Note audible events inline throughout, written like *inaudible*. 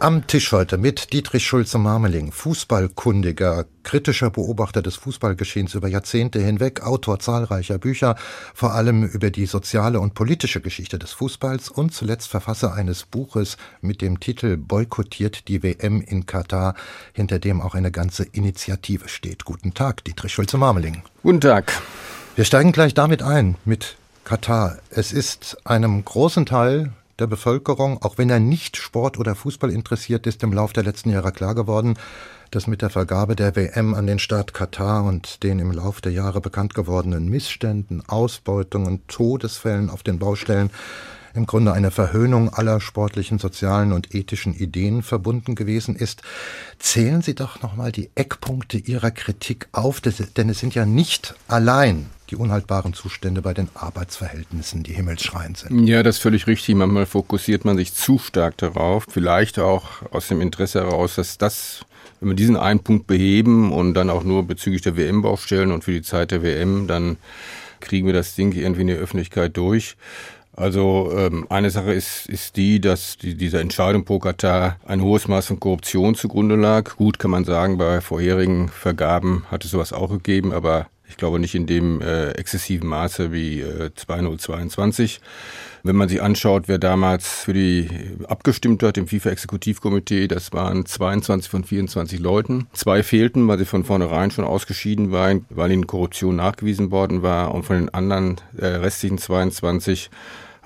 am Tisch heute mit Dietrich Schulze-Marmeling, Fußballkundiger, kritischer Beobachter des Fußballgeschehens über Jahrzehnte hinweg, Autor zahlreicher Bücher, vor allem über die soziale und politische Geschichte des Fußballs und zuletzt Verfasser eines Buches mit dem Titel Boykottiert die WM in Katar, hinter dem auch eine ganze Initiative steht. Guten Tag, Dietrich Schulze-Marmeling. Guten Tag. Wir steigen gleich damit ein, mit Katar. Es ist einem großen Teil der Bevölkerung, auch wenn er nicht Sport oder Fußball interessiert ist, im Laufe der letzten Jahre klar geworden, dass mit der Vergabe der WM an den Staat Katar und den im Laufe der Jahre bekannt gewordenen Missständen, Ausbeutungen, Todesfällen auf den Baustellen im Grunde eine Verhöhnung aller sportlichen, sozialen und ethischen Ideen verbunden gewesen ist. Zählen Sie doch nochmal die Eckpunkte Ihrer Kritik auf, denn es sind ja nicht allein die unhaltbaren Zustände bei den Arbeitsverhältnissen, die himmelschreiend sind. Ja, das ist völlig richtig. Manchmal fokussiert man sich zu stark darauf. Vielleicht auch aus dem Interesse heraus, dass das, wenn wir diesen einen Punkt beheben und dann auch nur bezüglich der WM-Baustellen und für die Zeit der WM, dann kriegen wir das Ding irgendwie in die Öffentlichkeit durch. Also ähm, eine Sache ist, ist die, dass die, diese Entscheidung pro Katar ein hohes Maß von Korruption zugrunde lag. Gut kann man sagen, bei vorherigen Vergaben hat es sowas auch gegeben, aber ich glaube nicht in dem äh, exzessiven Maße wie äh, 2022. Wenn man sich anschaut, wer damals für die abgestimmt hat im FIFA-Exekutivkomitee, das waren 22 von 24 Leuten. Zwei fehlten, weil sie von vornherein schon ausgeschieden waren, weil ihnen Korruption nachgewiesen worden war. Und von den anderen äh, restlichen 22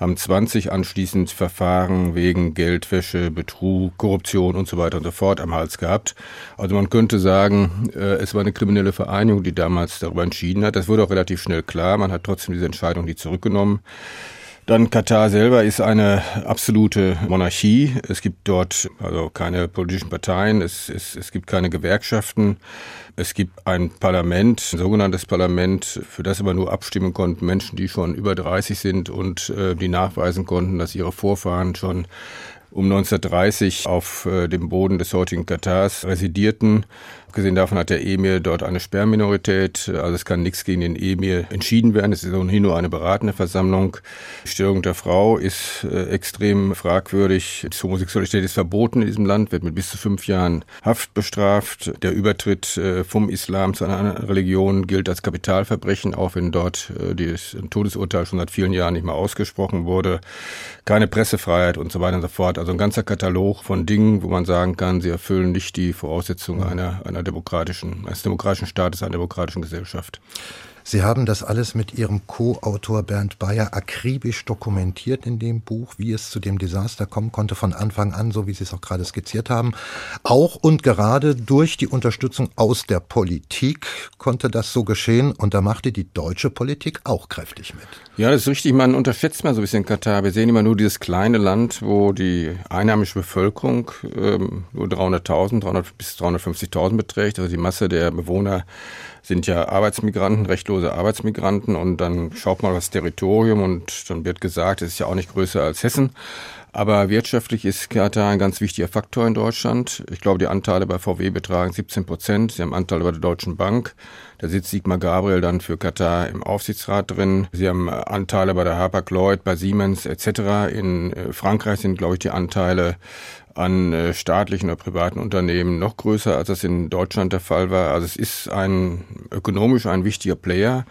haben 20 anschließend Verfahren wegen Geldwäsche, Betrug, Korruption und so weiter und so fort am Hals gehabt. Also man könnte sagen, äh, es war eine kriminelle Vereinigung, die damals darüber entschieden hat. Das wurde auch relativ schnell klar. Man hat trotzdem diese Entscheidung nie zurückgenommen. Dann Katar selber ist eine absolute Monarchie. Es gibt dort also keine politischen Parteien, es, es, es gibt keine Gewerkschaften. Es gibt ein Parlament, ein sogenanntes Parlament, für das aber nur abstimmen konnten Menschen, die schon über 30 sind und äh, die nachweisen konnten, dass ihre Vorfahren schon um 1930 auf äh, dem Boden des heutigen Katars residierten. Abgesehen davon hat der Emir dort eine Sperrminorität, also es kann nichts gegen den Emir entschieden werden. Es ist ohnehin nur eine beratende Versammlung. Die Störung der Frau ist äh, extrem fragwürdig. Die Homosexualität ist verboten in diesem Land, wird mit bis zu fünf Jahren Haft bestraft. Der Übertritt äh, vom Islam zu einer anderen Religion gilt als Kapitalverbrechen, auch wenn dort äh, das Todesurteil schon seit vielen Jahren nicht mehr ausgesprochen wurde. Keine Pressefreiheit und so weiter und so fort. Also ein ganzer Katalog von Dingen, wo man sagen kann, sie erfüllen nicht die Voraussetzungen einer, einer demokratischen, eines demokratischen Staates, einer demokratischen Gesellschaft. Sie haben das alles mit Ihrem Co-Autor Bernd Bayer akribisch dokumentiert in dem Buch, wie es zu dem Desaster kommen konnte von Anfang an, so wie Sie es auch gerade skizziert haben. Auch und gerade durch die Unterstützung aus der Politik konnte das so geschehen und da machte die deutsche Politik auch kräftig mit. Ja, das ist richtig. Man unterschätzt mal so ein bisschen Katar. Wir sehen immer nur dieses kleine Land, wo die einheimische Bevölkerung ähm, nur 300.000, 300 bis 350.000 beträgt. Also die Masse der Bewohner sind ja Arbeitsmigranten, rechtlose Arbeitsmigranten und dann schaut man das Territorium und dann wird gesagt, es ist ja auch nicht größer als Hessen. Aber wirtschaftlich ist Katar ein ganz wichtiger Faktor in Deutschland. Ich glaube, die Anteile bei VW betragen 17 Prozent. Sie haben Anteile bei der Deutschen Bank. Da sitzt Sigmar Gabriel dann für Katar im Aufsichtsrat drin. Sie haben Anteile bei der Hapag-Lloyd, bei Siemens etc. In äh, Frankreich sind, glaube ich, die Anteile an äh, staatlichen oder privaten Unternehmen noch größer, als das in Deutschland der Fall war. Also es ist ein ökonomisch ein wichtiger Player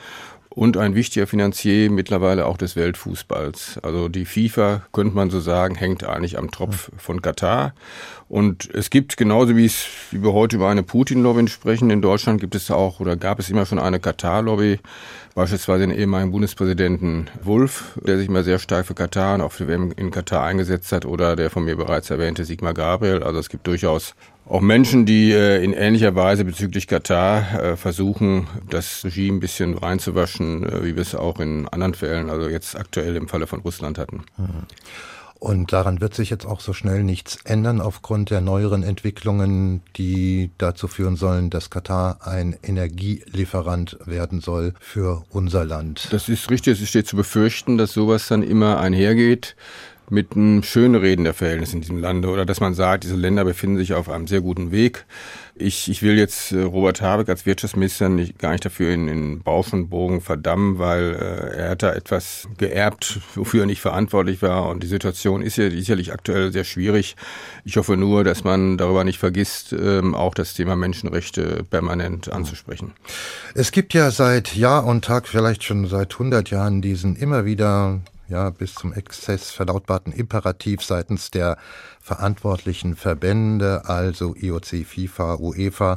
und ein wichtiger Finanzier mittlerweile auch des Weltfußballs. Also die FIFA, könnte man so sagen, hängt eigentlich am Tropf von Katar. Und es gibt genauso wie es, wie wir heute über eine Putin-Lobby sprechen, in Deutschland gibt es auch oder gab es immer schon eine Katar-Lobby, beispielsweise den ehemaligen Bundespräsidenten Wulff, der sich immer sehr stark für Katar und auch für WM in Katar eingesetzt hat, oder der von mir bereits erwähnte Sigmar Gabriel. Also es gibt durchaus auch Menschen, die äh, in ähnlicher Weise bezüglich Katar äh, versuchen, das Regime ein bisschen reinzuwaschen, äh, wie wir es auch in anderen Fällen, also jetzt aktuell im Falle von Russland hatten. Mhm. Und daran wird sich jetzt auch so schnell nichts ändern aufgrund der neueren Entwicklungen, die dazu führen sollen, dass Katar ein Energielieferant werden soll für unser Land. Das ist richtig. Es steht zu befürchten, dass sowas dann immer einhergeht mit einem schönen Reden der Verhältnisse in diesem Lande oder dass man sagt, diese Länder befinden sich auf einem sehr guten Weg. Ich, ich will jetzt äh, Robert Habeck als Wirtschaftsminister nicht, gar nicht dafür in, in Bausch und Bogen verdammen, weil äh, er hat da etwas geerbt, wofür er nicht verantwortlich war und die Situation ist ja sicherlich aktuell sehr schwierig. Ich hoffe nur, dass man darüber nicht vergisst, ähm, auch das Thema Menschenrechte permanent anzusprechen. Es gibt ja seit Jahr und Tag, vielleicht schon seit 100 Jahren, diesen immer wieder ja, bis zum Exzess verlautbarten Imperativ seitens der verantwortlichen Verbände, also IOC, FIFA, UEFA,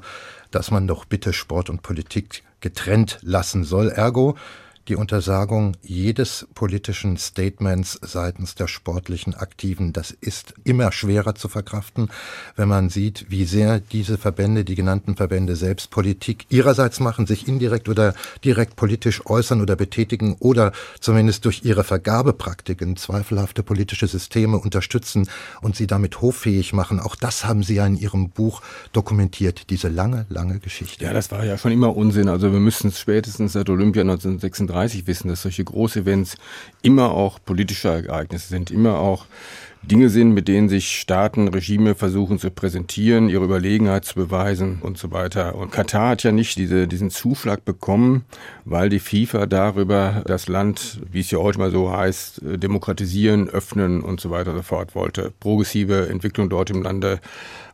dass man doch bitte Sport und Politik getrennt lassen soll. Ergo, die Untersagung jedes politischen Statements seitens der sportlichen Aktiven. Das ist immer schwerer zu verkraften, wenn man sieht, wie sehr diese Verbände, die genannten Verbände selbst Politik ihrerseits machen, sich indirekt oder direkt politisch äußern oder betätigen oder zumindest durch ihre Vergabepraktiken zweifelhafte politische Systeme unterstützen und sie damit hoffähig machen. Auch das haben Sie ja in Ihrem Buch dokumentiert, diese lange, lange Geschichte. Ja, das war ja schon immer Unsinn. Also wir müssen es spätestens seit Olympia 1936 1930 wissen, dass solche Großevents immer auch politische Ereignisse sind, immer auch Dinge sind, mit denen sich Staaten, Regime versuchen zu präsentieren, ihre Überlegenheit zu beweisen und so weiter. Und Katar hat ja nicht diese, diesen Zuschlag bekommen, weil die FIFA darüber das Land, wie es ja heute mal so heißt, demokratisieren, öffnen und so weiter und so fort wollte. Progressive Entwicklung dort im Lande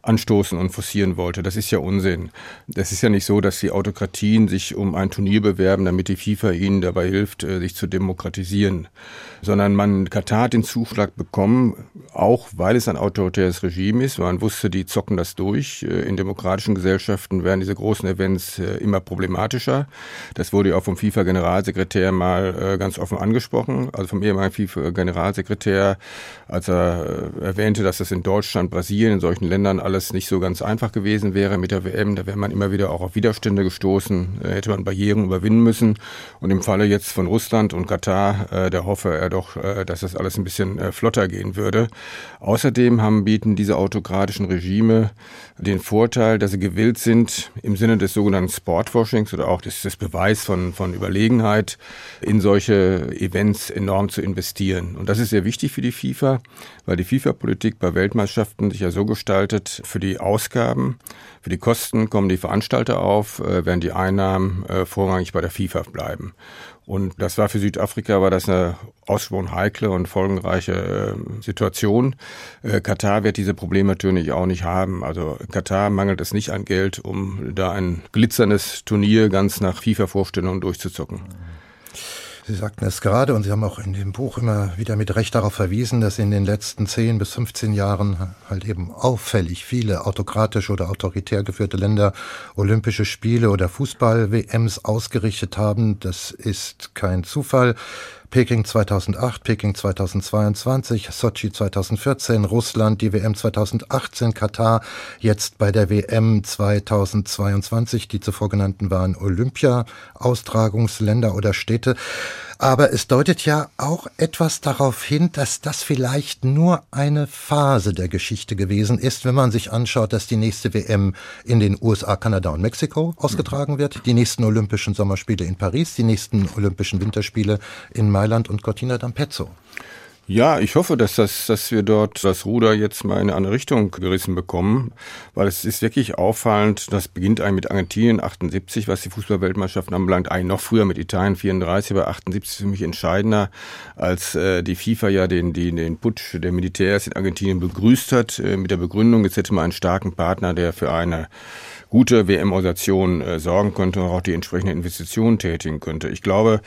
anstoßen und forcieren wollte. Das ist ja Unsinn. Das ist ja nicht so, dass die Autokratien sich um ein Turnier bewerben, damit die FIFA ihnen dabei hilft, äh, sich zu demokratisieren, sondern man Katar hat den Zuschlag bekommen, auch weil es ein autoritäres Regime ist. Man wusste, die zocken das durch. Äh, in demokratischen Gesellschaften werden diese großen Events äh, immer problematischer. Das wurde ja auch vom FIFA-Generalsekretär mal ganz offen angesprochen, also vom ehemaligen FIFA-Generalsekretär, als er erwähnte, dass das in Deutschland, Brasilien, in solchen Ländern alles nicht so ganz einfach gewesen wäre mit der WM. Da wäre man immer wieder auch auf Widerstände gestoßen, hätte man Barrieren überwinden müssen. Und im Falle jetzt von Russland und Katar, äh, da hoffe er doch, äh, dass das alles ein bisschen äh, flotter gehen würde. Außerdem haben, bieten diese autokratischen Regime den Vorteil, dass sie gewillt sind, im Sinne des sogenannten Sportwashings oder auch des, des Beweis von, von Überlegenheit in solche Events enorm zu investieren. Und das ist sehr wichtig für die FIFA, weil die FIFA-Politik bei Weltmeisterschaften sich ja so gestaltet, für die Ausgaben, für die Kosten kommen die Veranstalter auf, äh, während die Einnahmen äh, vorrangig bei der FIFA bleiben. Und das war für Südafrika war das eine ausgesprochen heikle und folgenreiche äh, Situation. Äh, Katar wird diese Probleme natürlich auch nicht haben. Also Katar mangelt es nicht an Geld, um da ein glitzerndes Turnier ganz nach FIFA-Vorstellungen durchzuzocken. Sie sagten es gerade und Sie haben auch in dem Buch immer wieder mit Recht darauf verwiesen, dass in den letzten 10 bis 15 Jahren halt eben auffällig viele autokratische oder autoritär geführte Länder Olympische Spiele oder Fußball-WMs ausgerichtet haben. Das ist kein Zufall. Peking 2008, Peking 2022, Sochi 2014, Russland, die WM 2018, Katar, jetzt bei der WM 2022. Die zuvor genannten waren Olympia-Austragungsländer oder Städte. Aber es deutet ja auch etwas darauf hin, dass das vielleicht nur eine Phase der Geschichte gewesen ist, wenn man sich anschaut, dass die nächste WM in den USA, Kanada und Mexiko ausgetragen wird, die nächsten Olympischen Sommerspiele in Paris, die nächsten Olympischen Winterspiele in Mailand und Cortina d'Ampezzo. Ja, ich hoffe, dass, das, dass wir dort das Ruder jetzt mal in eine andere Richtung gerissen bekommen, weil es ist wirklich auffallend, das beginnt eigentlich mit Argentinien 78, was die Fußballweltmeisterschaften anbelangt, eigentlich noch früher mit Italien 34, aber 78 ist für mich entscheidender, als äh, die FIFA ja den, den, den Putsch der Militärs in Argentinien begrüßt hat, äh, mit der Begründung, jetzt hätte man einen starken Partner, der für eine gute WM-Organisation äh, sorgen könnte und auch die entsprechenden Investitionen tätigen könnte. Ich glaube,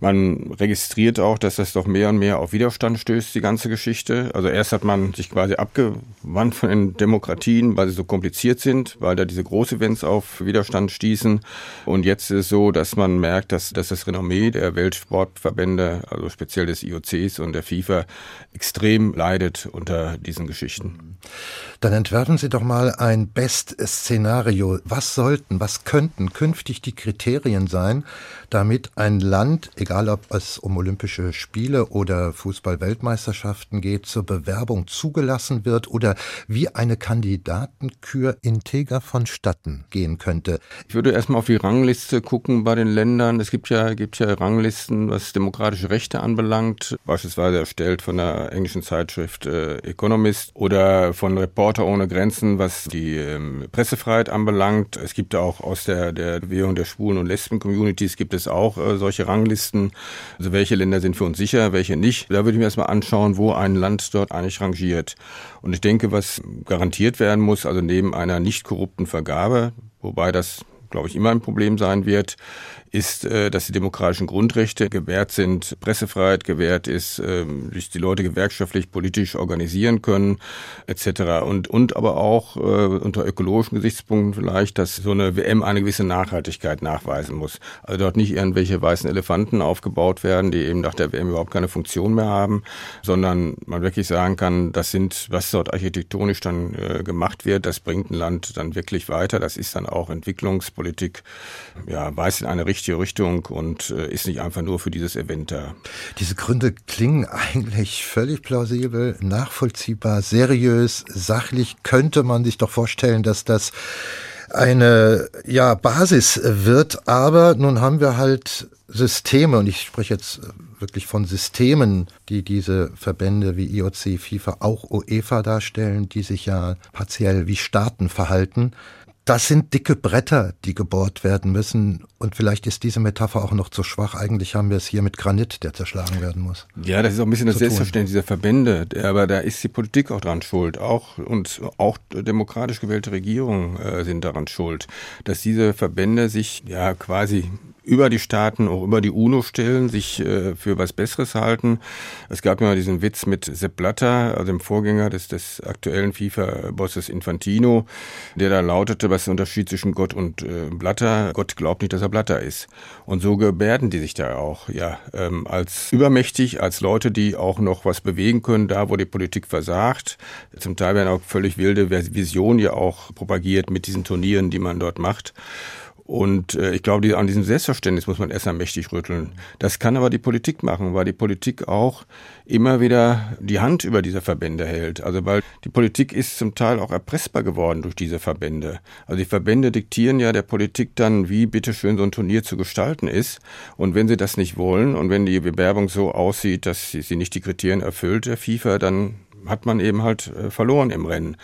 man registriert auch, dass das doch mehr und mehr auf Widerstand stößt, die ganze Geschichte. Also erst hat man sich quasi abgewandt von den Demokratien, weil sie so kompliziert sind, weil da diese Groß-Events auf Widerstand stießen. Und jetzt ist es so, dass man merkt, dass, dass das Renommee der Weltsportverbände, also speziell des IOCs und der FIFA, extrem leidet unter diesen Geschichten. Dann entwerfen Sie doch mal ein Best-Szenario was sollten, was könnten künftig die Kriterien sein, damit ein Land, egal ob es um Olympische Spiele oder Fußball-Weltmeisterschaften geht, zur Bewerbung zugelassen wird oder wie eine Kandidatenkür integer vonstatten gehen könnte? Ich würde erstmal auf die Rangliste gucken bei den Ländern. Es gibt ja, gibt ja Ranglisten, was demokratische Rechte anbelangt, beispielsweise erstellt von der englischen Zeitschrift äh, Economist oder von Reporter ohne Grenzen, was die ähm, Pressefreiheit anbelangt. Es gibt auch aus der, der Bewegung der Schwulen- und Lesben-Communities gibt es auch äh, solche Ranglisten. Also welche Länder sind für uns sicher, welche nicht. Da würde ich mir erstmal anschauen, wo ein Land dort eigentlich rangiert. Und ich denke, was garantiert werden muss, also neben einer nicht korrupten Vergabe, wobei das glaube ich, immer ein Problem sein wird, ist, äh, dass die demokratischen Grundrechte gewährt sind, Pressefreiheit gewährt ist, ähm, sich die Leute gewerkschaftlich, politisch organisieren können, etc. Und, und aber auch äh, unter ökologischen Gesichtspunkten vielleicht, dass so eine WM eine gewisse Nachhaltigkeit nachweisen muss. Also dort nicht irgendwelche weißen Elefanten aufgebaut werden, die eben nach der WM überhaupt keine Funktion mehr haben, sondern man wirklich sagen kann, das sind, was dort architektonisch dann äh, gemacht wird, das bringt ein Land dann wirklich weiter. Das ist dann auch Entwicklungspolitik, ja, weiß in eine richtige Richtung und äh, ist nicht einfach nur für dieses Event da. Diese Gründe klingen eigentlich völlig plausibel, nachvollziehbar, seriös, sachlich. Könnte man sich doch vorstellen, dass das eine ja, Basis wird, aber nun haben wir halt Systeme, und ich spreche jetzt wirklich von Systemen, die diese Verbände wie IOC, FIFA, auch UEFA darstellen, die sich ja partiell wie Staaten verhalten das sind dicke Bretter, die gebohrt werden müssen. Und vielleicht ist diese Metapher auch noch zu schwach. Eigentlich haben wir es hier mit Granit, der zerschlagen werden muss. Ja, das ist auch ein bisschen das Selbstverständnis dieser Verbände. Aber da ist die Politik auch dran schuld. Auch, und auch demokratisch gewählte Regierungen äh, sind daran schuld, dass diese Verbände sich ja quasi über die Staaten, auch über die UNO stellen, sich äh, für was Besseres halten. Es gab ja diesen Witz mit Sepp Blatter, also dem Vorgänger des, des aktuellen FIFA-Bosses Infantino, der da lautete, was ist der Unterschied zwischen Gott und äh, Blatter? Gott glaubt nicht, dass er Blatter ist. Und so gebärden die sich da auch, ja, ähm, als übermächtig, als Leute, die auch noch was bewegen können, da wo die Politik versagt. Zum Teil werden auch völlig wilde Visionen ja auch propagiert mit diesen Turnieren, die man dort macht. Und äh, ich glaube, die, an diesem Selbstverständnis muss man erstmal mächtig rütteln. Das kann aber die Politik machen, weil die Politik auch immer wieder die Hand über diese Verbände hält. Also weil die Politik ist zum Teil auch erpressbar geworden durch diese Verbände. Also die Verbände diktieren ja der Politik dann, wie bitteschön so ein Turnier zu gestalten ist. Und wenn sie das nicht wollen und wenn die Bewerbung so aussieht, dass sie, sie nicht die Kriterien erfüllt, der FIFA, dann hat man eben halt äh, verloren im Rennen.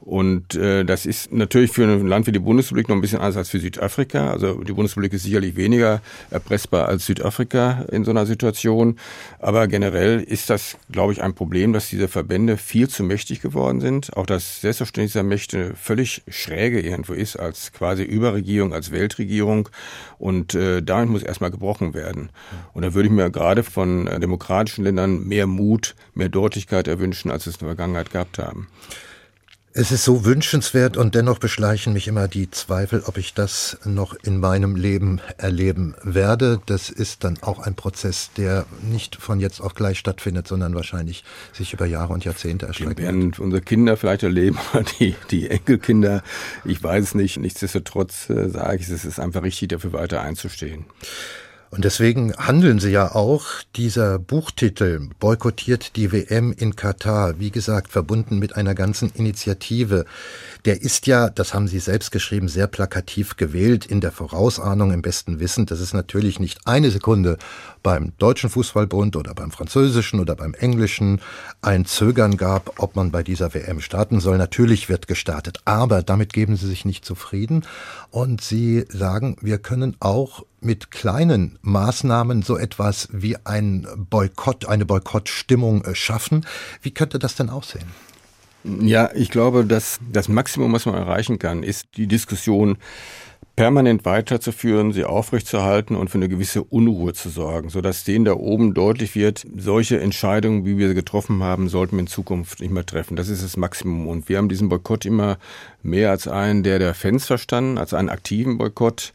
Und äh, das ist natürlich für ein Land wie die Bundesrepublik noch ein bisschen anders als für Südafrika. Also die Bundesrepublik ist sicherlich weniger erpressbar als Südafrika in so einer Situation. Aber generell ist das, glaube ich, ein Problem, dass diese Verbände viel zu mächtig geworden sind. Auch das Selbstverständnis der Mächte völlig schräge irgendwo ist als quasi Überregierung, als Weltregierung. Und äh, damit muss erstmal gebrochen werden. Und da würde ich mir gerade von äh, demokratischen Ländern mehr Mut, mehr Deutlichkeit erwünschen, als es in der Vergangenheit gehabt haben. Es ist so wünschenswert und dennoch beschleichen mich immer die Zweifel, ob ich das noch in meinem Leben erleben werde. Das ist dann auch ein Prozess, der nicht von jetzt auf gleich stattfindet, sondern wahrscheinlich sich über Jahre und Jahrzehnte erstreckt. Wir werden unsere Kinder vielleicht erleben, *laughs* die, die Enkelkinder, ich weiß es nicht. Nichtsdestotrotz äh, sage ich, es ist einfach richtig, dafür weiter einzustehen. Und deswegen handeln sie ja auch. Dieser Buchtitel boykottiert die WM in Katar, wie gesagt, verbunden mit einer ganzen Initiative. Der ist ja, das haben Sie selbst geschrieben, sehr plakativ gewählt, in der Vorausahnung, im besten Wissen, dass es natürlich nicht eine Sekunde beim Deutschen Fußballbund oder beim Französischen oder beim Englischen ein Zögern gab, ob man bei dieser WM starten soll. Natürlich wird gestartet, aber damit geben Sie sich nicht zufrieden und Sie sagen, wir können auch mit kleinen Maßnahmen so etwas wie ein Boykott, eine Boykottstimmung äh, schaffen. Wie könnte das denn aussehen? Ja, ich glaube, dass das Maximum, was man erreichen kann, ist die Diskussion permanent weiterzuführen, sie aufrechtzuerhalten und für eine gewisse Unruhe zu sorgen, sodass denen da oben deutlich wird, solche Entscheidungen, wie wir sie getroffen haben, sollten wir in Zukunft nicht mehr treffen. Das ist das Maximum. Und wir haben diesen Boykott immer mehr als einen der der Fans verstanden, als einen aktiven Boykott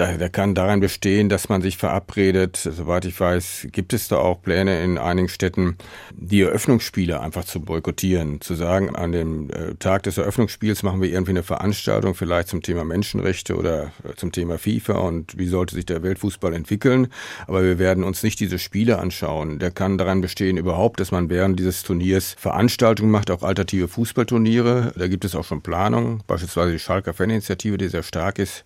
der, der kann darin bestehen, dass man sich verabredet. Soweit ich weiß, gibt es da auch Pläne in einigen Städten, die Eröffnungsspiele einfach zu boykottieren. Zu sagen, an dem äh, Tag des Eröffnungsspiels machen wir irgendwie eine Veranstaltung, vielleicht zum Thema Menschenrechte oder äh, zum Thema FIFA und wie sollte sich der Weltfußball entwickeln. Aber wir werden uns nicht diese Spiele anschauen. Der kann daran bestehen überhaupt, dass man während dieses Turniers Veranstaltungen macht, auch alternative Fußballturniere. Da gibt es auch schon Planungen, beispielsweise die Schalker Faninitiative, die sehr stark ist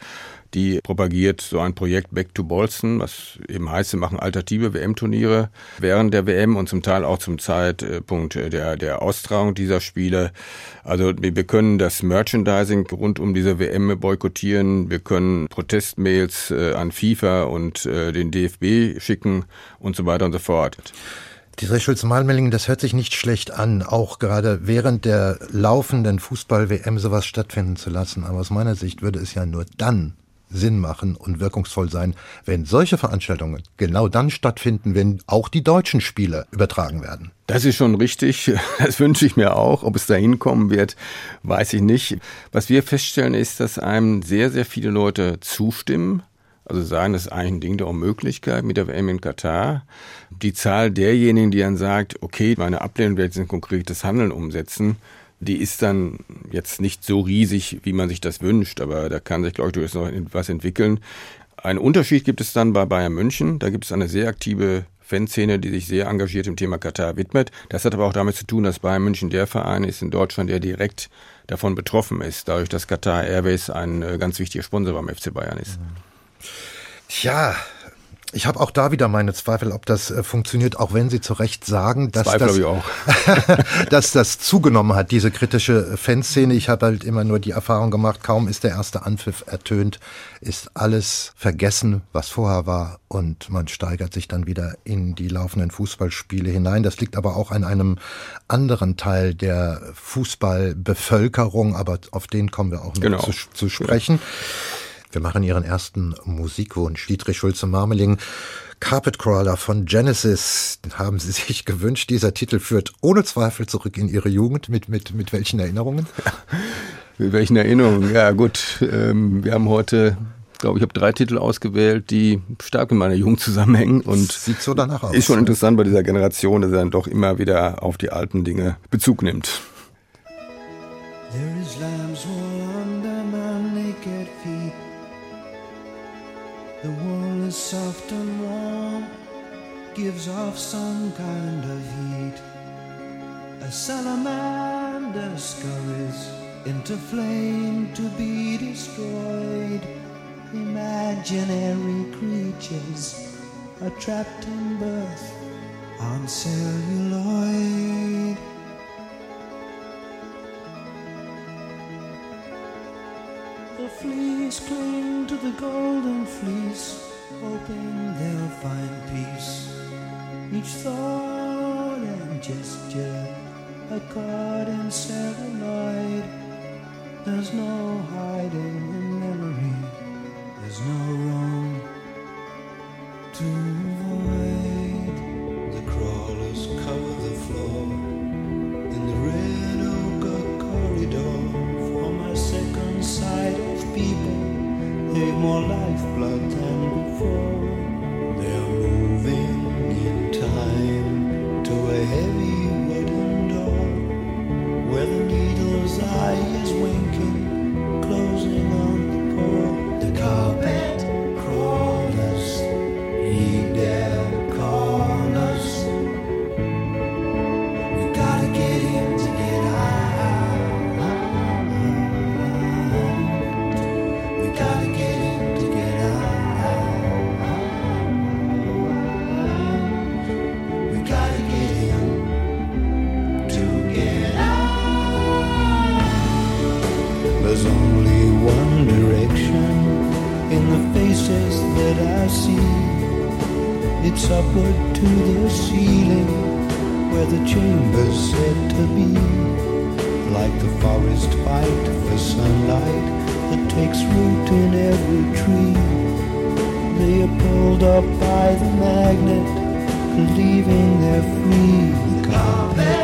die propagiert so ein Projekt Back to Bolson, was eben heißt, sie machen alternative WM-Turniere während der WM und zum Teil auch zum Zeitpunkt der, der Austragung dieser Spiele. Also wir können das Merchandising rund um diese WM boykottieren, wir können Protestmails äh, an FIFA und äh, den DFB schicken und so weiter und so fort. Dieser Schulz-Malmelling, das hört sich nicht schlecht an, auch gerade während der laufenden Fußball-WM sowas stattfinden zu lassen. Aber aus meiner Sicht würde es ja nur dann Sinn machen und wirkungsvoll sein, wenn solche Veranstaltungen genau dann stattfinden, wenn auch die deutschen Spiele übertragen werden. Das ist schon richtig. *laughs* Das wünsche ich mir auch. Ob es da hinkommen wird, weiß ich nicht. Was wir feststellen, ist, dass einem sehr, sehr viele Leute zustimmen. Also sagen, das ist eigentlich ein Ding der Unmöglichkeit mit der WM in Katar. Die Zahl derjenigen, die dann sagt, okay, meine Ablehnung wird jetzt ein konkretes Handeln umsetzen, die ist dann jetzt nicht so riesig, wie man sich das wünscht, aber da kann sich, glaube ich, durchaus noch etwas entwickeln. Ein Unterschied gibt es dann bei Bayern München. Da gibt es eine sehr aktive Fanszene, die sich sehr engagiert im Thema Katar widmet. Das hat aber auch damit zu tun, dass Bayern München der Verein ist in Deutschland, der direkt davon betroffen ist, dadurch, dass Qatar Airways ein äh, ganz wichtiger Sponsor beim FC Bayern ist. Tja, ich habe auch da wieder meine Zweifel, ob das äh, funktioniert, auch wenn Sie zu Recht sagen, dass, das, *laughs* dass das zugenommen hat, diese kritische Fanszene. Ich habe halt immer nur die Erfahrung gemacht, kaum ist der erste Anpfiff ertönt, ist alles vergessen, was vorher war und man steigert sich dann wieder in die laufenden Fußballspiele hinein. Das liegt aber auch an einem anderen Teil der Fußballbevölkerung, aber auf den kommen wir auch noch genau. zu, zu sprechen. Ja. Wir machen Ihren ersten Musikwunsch. Dietrich Schulze-Marmeling, Carpet Crawler von Genesis haben Sie *laughs* sich gewünscht. Dieser Titel führt ohne Zweifel zurück in Ihre Jugend. Mit, mit, mit welchen Erinnerungen? *laughs* mit welchen Erinnerungen? Ja, gut. Ähm, wir haben heute glaube ich, habe drei Titel ausgewählt, die stark mit meiner Jugend zusammenhängen und sieht so danach aus. Ist schon interessant bei dieser Generation, dass er dann doch immer wieder auf die alten Dinge Bezug nimmt. There is lambs under The wool is soft and warm, gives off some kind of heat. A salamander scurries into flame to be destroyed. Imaginary creatures are trapped in birth on celluloid. The fleas cling to the golden fleece, hoping they'll find peace. Each thought and gesture a caught in celluloid. There's no hiding in memory, there's no wrong to more lifeblood than before. Takes root in every tree. They are pulled up by the magnet, believing they're free. Carpet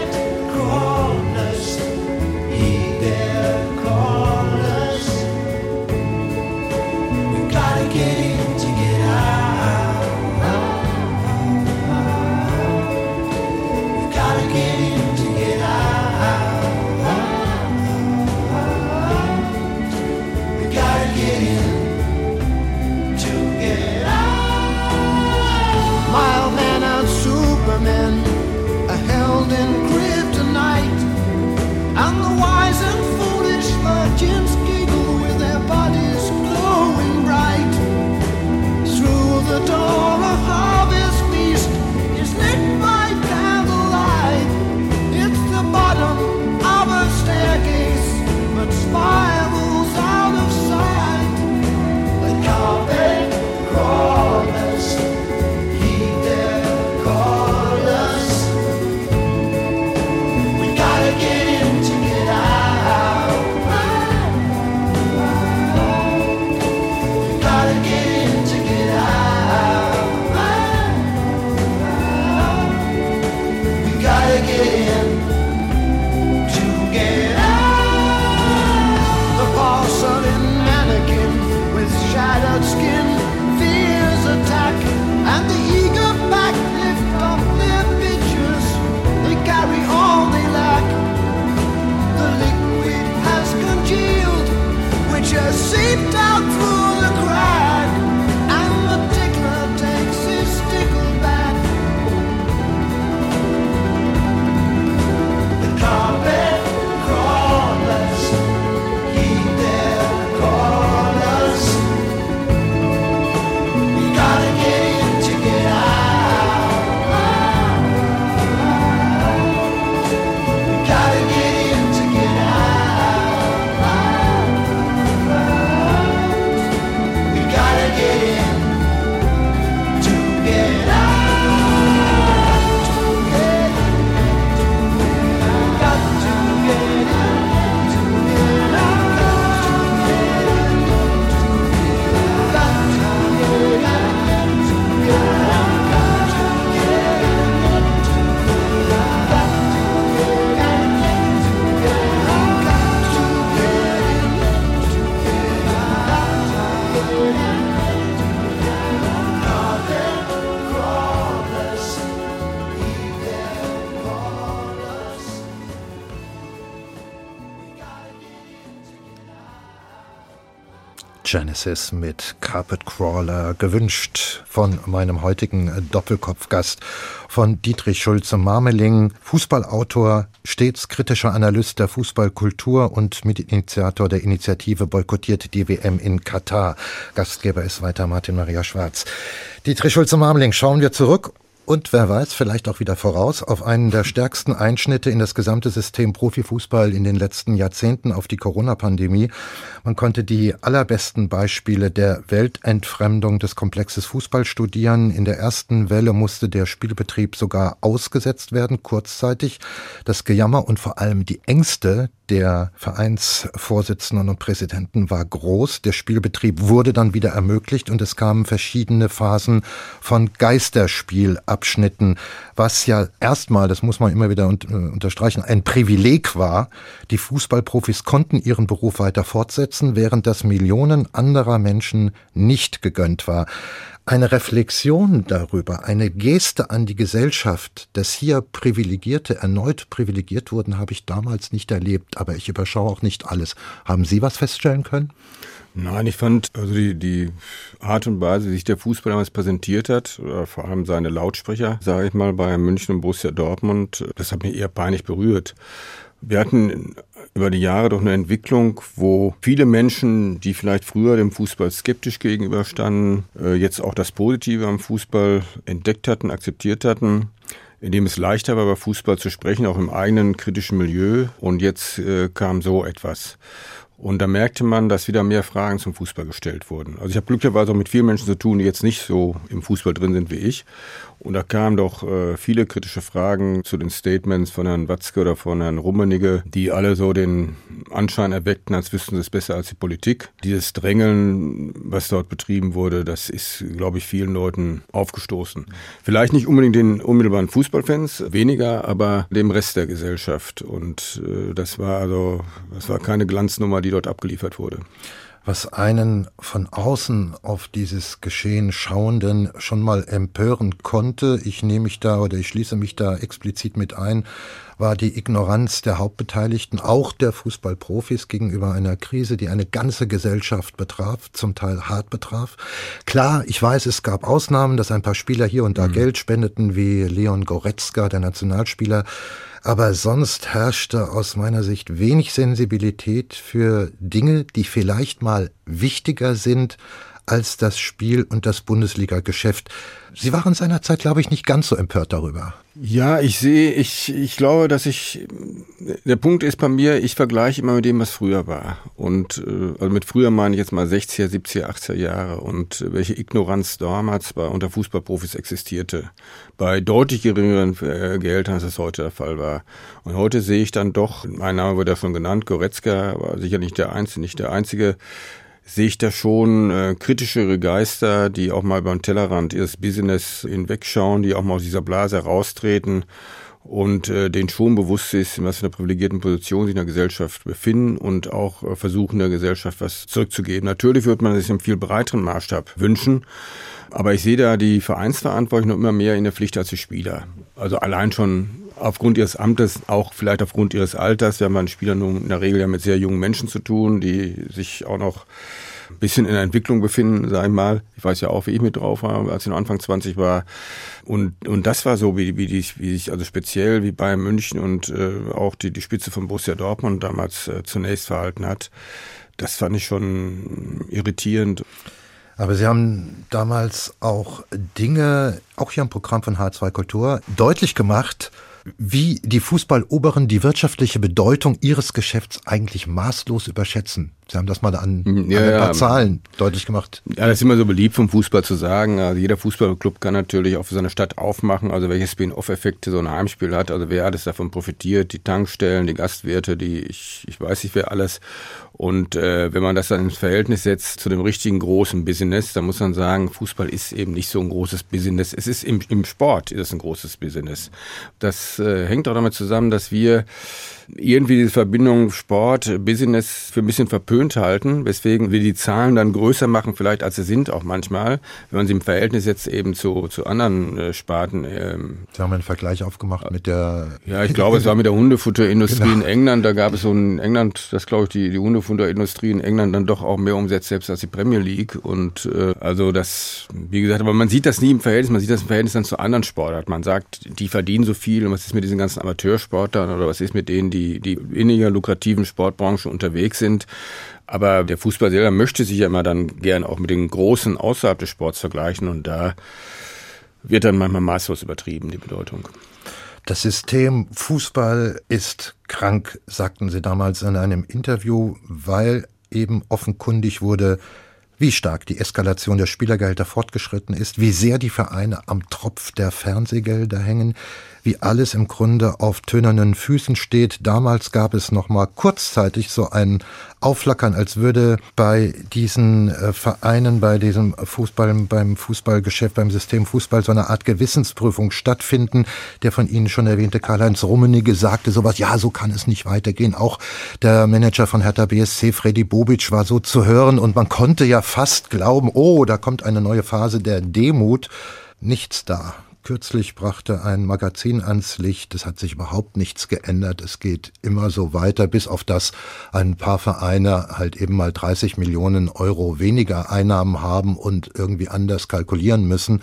Genesis mit Carpet Crawler, gewünscht von meinem heutigen Doppelkopfgast, von Dietrich Schulze-Marmeling, Fußballautor, stets kritischer Analyst der Fußballkultur und Mitinitiator der Initiative Boykottiert die WM in Katar. Gastgeber ist weiter Martin Maria Schwarz. Dietrich Schulze-Marmeling, schauen wir zurück und wer weiß, vielleicht auch wieder voraus auf einen der stärksten Einschnitte in das gesamte System Profifußball in den letzten Jahrzehnten auf die Corona-Pandemie. Man konnte die allerbesten Beispiele der Weltentfremdung des Komplexes Fußball studieren. In der ersten Welle musste der Spielbetrieb sogar ausgesetzt werden, kurzzeitig. Das Gejammer und vor allem die Ängste der Vereinsvorsitzenden und Präsidenten war groß. Der Spielbetrieb wurde dann wieder ermöglicht und es kamen verschiedene Phasen von Geisterspielabschnitten, was ja erstmal, das muss man immer wieder äh, unterstreichen, ein Privileg war. Die Fußballprofis konnten ihren Beruf weiter fortsetzen, während das Millionen anderer Menschen nicht gegönnt war eine Reflexion darüber, eine Geste an die Gesellschaft, dass hier Privilegierte erneut privilegiert wurden, habe ich damals nicht erlebt, aber ich überschaue auch nicht alles. Haben Sie was feststellen können? Nein, ich fand also die, die Art und Weise, wie sich der Fußball damals präsentiert hat, oder vor allem seine Lautsprecher, sage ich mal, bei München und Borussia Dortmund, das hat mich eher peinlich berührt. Wir hatten über die Jahre doch eine Entwicklung, wo viele Menschen, die vielleicht früher dem Fußball skeptisch gegenüberstanden, äh, jetzt auch das Positive am Fußball entdeckt hatten, akzeptiert hatten indem es leichter war, über Fußball zu sprechen, auch im eigenen kritischen Milieu. Und jetzt äh, kam so etwas. Und da merkte man, dass wieder mehr Fragen zum Fußball gestellt wurden. Also ich habe glücklicherweise auch mit vielen Menschen zu tun, die jetzt nicht so im Fußball drin sind wie ich. Und da kamen doch äh, viele kritische Fragen zu den Statements von Herrn Watzke oder von Herrn Rummenigge, die alle so den Anschein erweckten, als wüssten sie es besser als die Politik. Dieses Drängeln, was dort betrieben wurde, das ist, glaube ich, vielen Leuten aufgestoßen. Vielleicht nicht unbedingt den unmittelbaren Fußballfans, weniger, aber dem Rest der Gesellschaft. Und äh, das war also, das war keine Glanznummer, die dort abgeliefert wurde. was einen von außen auf dieses Geschehen Schauenden schon mal empören konnte, ich nehme mich da oder ich schließe mich da explizit mit ein, war die Ignoranz der Hauptbeteiligten, auch der Fußballprofis gegenüber einer Krise, die eine ganze Gesellschaft betraf, zum Teil hart betraf. Klar, ich weiß, es gab Ausnahmen, dass ein paar Spieler hier und da mhm. Geld spendeten, wie Leon Goretzka, der Nationalspieler, aber sonst herrschte aus meiner Sicht wenig Sensibilität für Dinge, die vielleicht mal wichtiger sind als das Spiel und das Bundesliga-Geschäft. Sie waren seinerzeit, glaube ich, nicht ganz so empört darüber. Ja, ich sehe, ich, ich glaube, dass ich, der Punkt ist bei mir, ich vergleiche immer mit dem, was früher war. Und äh, also mit früher meine ich jetzt mal 60er, 70er, 80er Jahre und welche Ignoranz damals bei unter Fußballprofis existierte. Bei deutlich geringeren äh, Gehältern, als es heute der Fall war. Und heute sehe ich dann doch, mein Name wurde ja schon genannt, Goretzka war sicher nicht der einzige, nicht der einzige, sehe ich da schon äh, kritischere Geister, die auch mal beim Tellerrand ihres Business hinwegschauen, die auch mal aus dieser Blase raustreten und äh, denen schon bewusst ist, in was für einer privilegierten Position sie in der Gesellschaft befinden und auch äh, versuchen, der Gesellschaft was zurückzugeben. Natürlich wird man sich im viel breiteren Maßstab wünschen, aber ich sehe da die Vereinsverantwortung immer mehr in der Pflicht als die Spieler. Also allein schon aufgrund ihres Amtes, auch vielleicht aufgrund ihres Alters. Wir haben bei den Spielern nun in der Regel ja mit sehr jungen Menschen zu tun, die sich auch noch ein bisschen in der Entwicklung befinden, sag ich mal. Ich weiß ja auch, wie ich mit drauf war, als ich noch Anfang 20 war. Und, und das war so, wie, wie, die, wie ich, also speziell wie Bayern München und äh, auch die, die Spitze von Borussia Dortmund damals äh, zunächst verhalten hat. Das fand ich schon irritierend. Aber Sie haben damals auch Dinge, auch hier im Programm von H2 Kultur, deutlich gemacht, wie die Fußballoberen die wirtschaftliche Bedeutung ihres Geschäfts eigentlich maßlos überschätzen. Sie haben das mal an, hm, ja, an ein paar ja. Zahlen deutlich gemacht. Ja, das ist immer so beliebt vom Fußball zu sagen. Also jeder Fußballclub kann natürlich auch für seine Stadt aufmachen, also welche Spin-off-Effekte so ein Heimspiel hat. Also wer alles davon profitiert, die Tankstellen, die Gastwirte, die ich, ich weiß nicht wer alles. Und äh, wenn man das dann ins Verhältnis setzt zu dem richtigen großen Business, dann muss man sagen, Fußball ist eben nicht so ein großes Business. Es ist im, im Sport ist es ein großes Business. Das äh, hängt auch damit zusammen, dass wir irgendwie diese Verbindung Sport, Business für ein bisschen verpönt halten, weswegen wir die Zahlen dann größer machen, vielleicht als sie sind auch manchmal, wenn man sie im Verhältnis jetzt eben zu, zu anderen äh, Sparten. Ähm, sie haben einen Vergleich aufgemacht mit der... Ja, ich glaube, es war mit der Hundefutterindustrie *laughs* genau. in England. Da gab es so in England, das glaube ich, die, die Hundefunterindustrie in England dann doch auch mehr Umsätze selbst als die Premier League. Und äh, also das, wie gesagt, aber man sieht das nie im Verhältnis, man sieht das im Verhältnis dann zu anderen Sportarten. Man sagt, die verdienen so viel und was ist mit diesen ganzen Amateursportlern oder was ist mit denen, die die, die weniger lukrativen Sportbranchen unterwegs sind. Aber der Fußball selber möchte sich ja immer dann gern auch mit den Großen außerhalb des Sports vergleichen und da wird dann manchmal maßlos übertrieben, die Bedeutung. Das System Fußball ist krank, sagten Sie damals in einem Interview, weil eben offenkundig wurde, wie stark die Eskalation der Spielergelder fortgeschritten ist, wie sehr die Vereine am Tropf der Fernsehgelder hängen, wie alles im Grunde auf tönernen Füßen steht. Damals gab es noch mal kurzzeitig so ein Aufflackern, als würde bei diesen äh, Vereinen, bei diesem Fußball, beim Fußballgeschäft, beim System Fußball so eine Art Gewissensprüfung stattfinden. Der von Ihnen schon erwähnte Karl-Heinz Rummenigge sagte sowas, ja, so kann es nicht weitergehen. Auch der Manager von Hertha BSC, Freddy Bobic, war so zu hören und man konnte ja fast glauben, oh, da kommt eine neue Phase der Demut. Nichts da. Kürzlich brachte ein Magazin ans Licht, es hat sich überhaupt nichts geändert, es geht immer so weiter, bis auf das ein paar Vereine halt eben mal 30 Millionen Euro weniger Einnahmen haben und irgendwie anders kalkulieren müssen.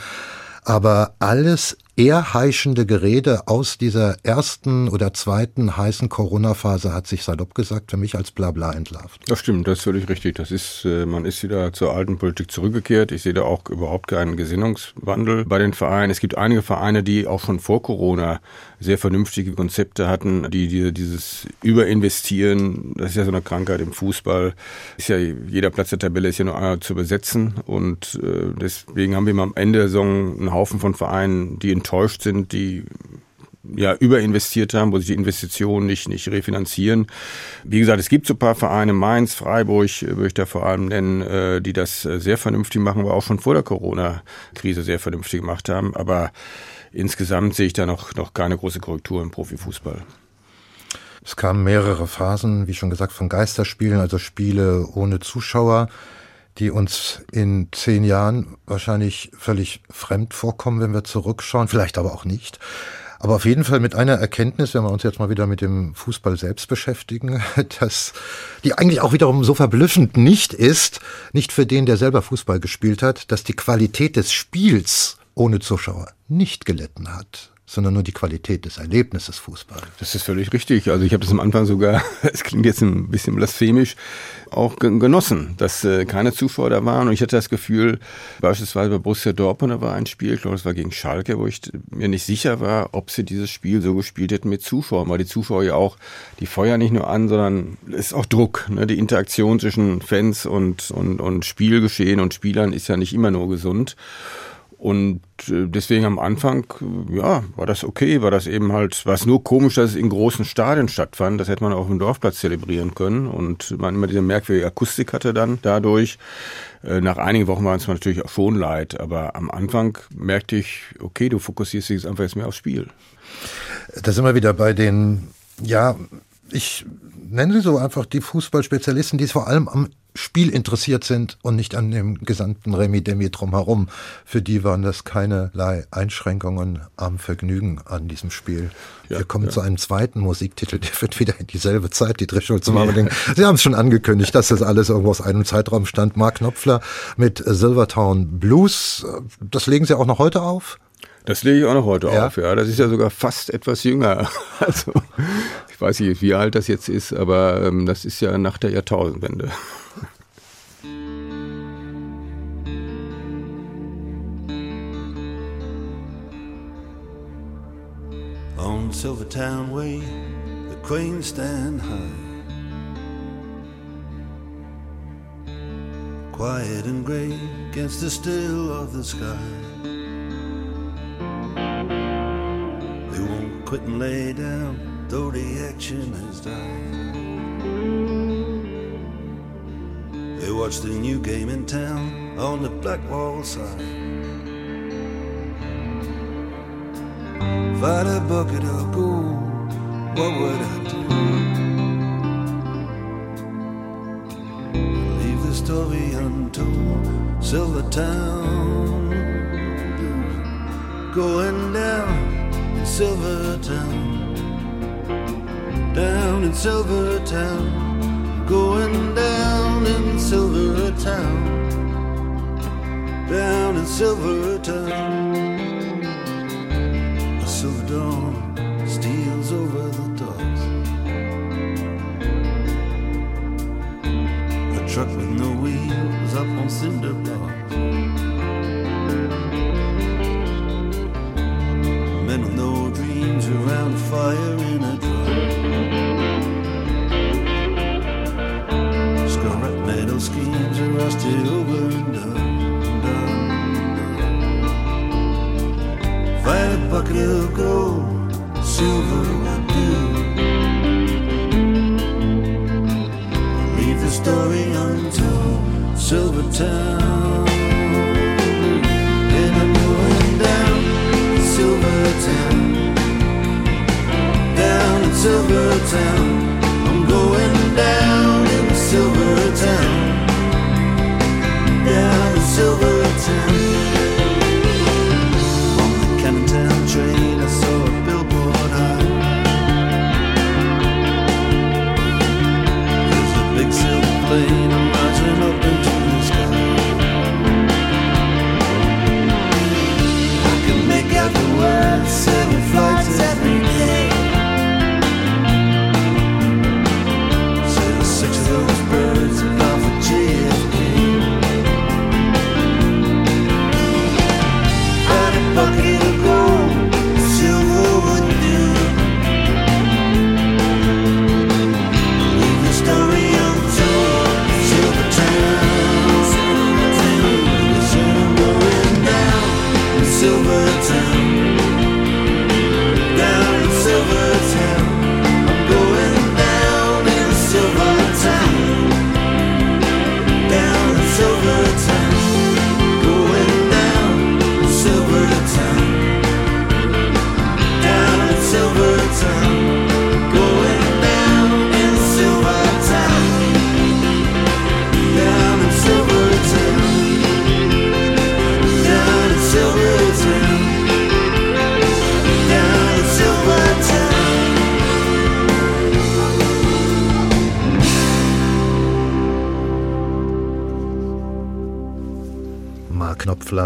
Aber alles eher heischende Gerede aus dieser ersten oder zweiten heißen Corona-Phase hat sich salopp gesagt für mich als Blabla entlarvt. Das stimmt, das ist völlig richtig. Das ist, äh, man ist wieder zur alten Politik zurückgekehrt. Ich sehe da auch überhaupt keinen Gesinnungswandel bei den Vereinen. Es gibt einige Vereine, die auch schon vor Corona sehr vernünftige Konzepte hatten, die, die dieses Überinvestieren, das ist ja so eine Krankheit im Fußball, ist ja jeder Platz der Tabelle ist ja nur einmal zu besetzen und äh, deswegen haben wir am Ende der Saison einen Haufen von Vereinen, die enttäuscht sind, die ja, überinvestiert haben, wo sich die Investitionen nicht, nicht refinanzieren. Wie gesagt, es gibt so ein paar Vereine, Mainz, Freiburg, würde ich da vor allem nennen, äh, die das sehr vernünftig machen, aber auch schon vor der Corona-Krise sehr vernünftig gemacht haben. Aber insgesamt sehe ich da noch, noch keine große Korrektur im Profifußball. Es kamen mehrere Phasen, wie schon gesagt, von Geisterspielen, also Spiele ohne Zuschauer, die uns in zehn Jahren wahrscheinlich völlig fremd vorkommen, wenn wir zurückschauen, vielleicht aber auch nicht. Aber auf jeden Fall mit einer Erkenntnis, wenn wir uns jetzt mal wieder mit dem Fußball selbst beschäftigen, *laughs* dass die eigentlich auch wiederum so verblüffend nicht ist, nicht für den, der selber Fußball gespielt hat, dass die Qualität des Spiels ohne Zuschauer nicht gelitten hat sondern nur die Qualität des Erlebnisses Fußball. Das ist völlig richtig. Also ich habe das am Anfang sogar, *laughs* es klingt jetzt ein bisschen blasphemisch, auch genossen, dass äh, keine Zuschauer da waren. Und ich hatte das Gefühl, beispielsweise bei Borussia Dortmund, da war ein Spiel, ich glaube, es war gegen Schalke, wo ich mir nicht sicher war, ob sie dieses Spiel so gespielt hätten mit Zuschauern, weil die Zuschauer ja auch, die feuern nicht nur an, sondern es ist auch Druck. Ne? Die Interaktion zwischen Fans und, und, und Spielgeschehen und Spielern ist ja nicht immer nur gesund. Und äh, deswegen am Anfang, ja, war das okay, war das eben halt, war es nur komisch, dass es in großen Stadien stattfand. Das hätte man auch dem Dorfplatz zelebrieren können und man immer diese merkwürdige Akustik hatte dann dadurch. Äh, nach einigen Wochen war es natürlich auch schon leid, aber am Anfang merkte ich, okay, du fokussierst dich jetzt einfach jetzt mehr aufs Spiel. Da sind wir wieder bei den, ja, ich nenne sie so einfach die Fußballspezialisten, die es vor allem am Spiel interessiert sind und nicht an dem gesamten Remi-Demi drumherum. Für die waren das keinerlei Einschränkungen am Vergnügen an diesem Spiel. Ja, Wir kommen ja. zu einem zweiten Musiktitel, der wird wieder in dieselbe Zeit, die Drehschulze Marmeling. Ja. Sie haben es schon angekündigt, dass das alles irgendwo aus einem Zeitraum stand. Mark Knopfler mit Silvertown Blues. Das legen Sie auch noch heute auf? Das lege ich auch noch heute ja. auf, ja. Das ist ja sogar fast etwas jünger. *laughs* Also, ich weiß nicht, wie alt das jetzt ist, aber ähm, das ist ja nach der Jahrtausendwende. On Silvertown Way, the queen stand high. Quiet and gray against the still of the sky. They won't quit and lay down, though the action has died. They watch the new game in town on the Blackwall side. If I had a bucket of gold, what would I do? Leave the story untold. Silver Town, going down in Silver Town, down in Silver Town, going down in Silver Town, down in Silver Town silver dawn steals over the docks. A truck with no wheels up on cinder blocks. Fire in a truck. Scarlet metal schemes are rusted over and done. Find a bucket of gold, silver would do. Leave the story untold, Silver Silver Town.